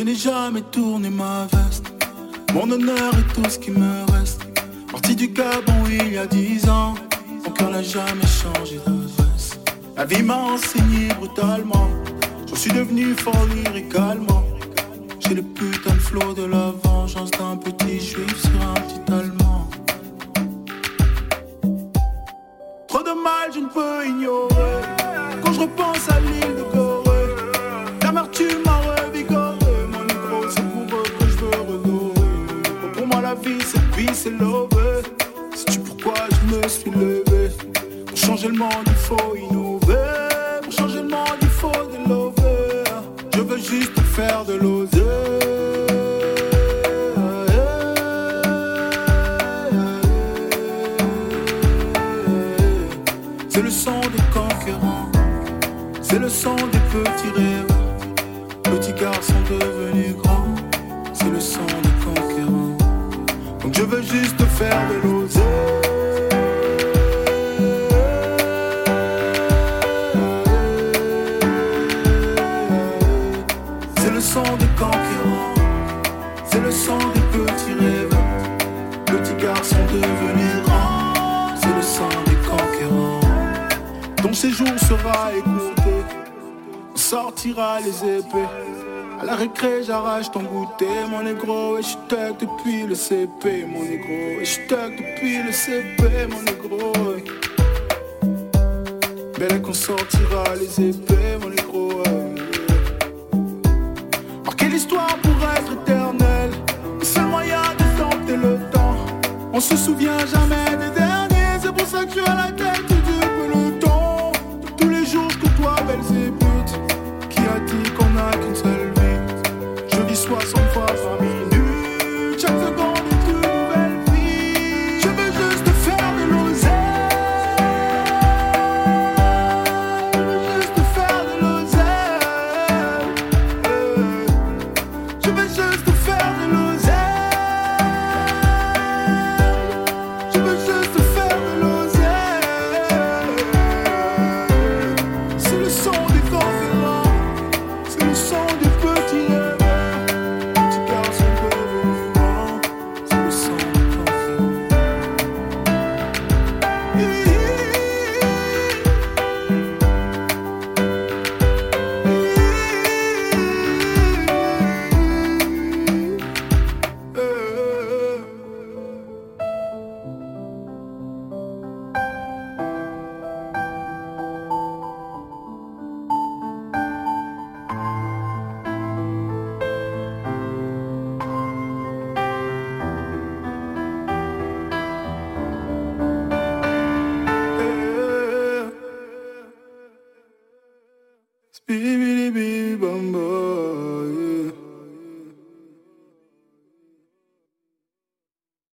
n'ai jamais tourné ma veste. Mon honneur est tout ce qui me reste. Parti du Gabon il y a dix ans. Mon cœur n'a jamais changé d'adresse. La vie m'a enseigné brutalement. Je suis devenu fort lyricalement. J'ai le putain de flot de la vengeance d'un petit juif sur un petit allemand. Trop de mal, je ne peux ignorer. Quand je repense à l'île de vie, c'est vie, c'est lové. Sais-tu pourquoi je me suis levé? Pour changer le monde, il faut innover. Pour changer le monde, il faut délover. Je veux juste faire de l'oser. C'est le son des conquérants, c'est le son des petits rêves. Petits garçons devenus grands, c'est le son des conquérants. Je veux juste faire de l'oser. C'est le son des conquérants, c'est le son des petits rêves. Petits garçons devenus grands, c'est le son des conquérants. Ton séjour sera écourté, on sortira les épées. À la récré, j'arrache ton goûter, mon négro, et je tug depuis le CP, mon négro, et je tug depuis le CP, mon négro. Belle qu'on sortira les épées, mon négro. Marquer l'histoire pour être éternel, le seul moyen de tenter le temps. On se souvient jamais des derniers, c'est pour ça que suis à la tête 60 fois par minute. Chaque seconde est une nouvelle vie. Je veux juste faire de l'oseille. Je veux juste faire de l'oseille. Je veux juste feel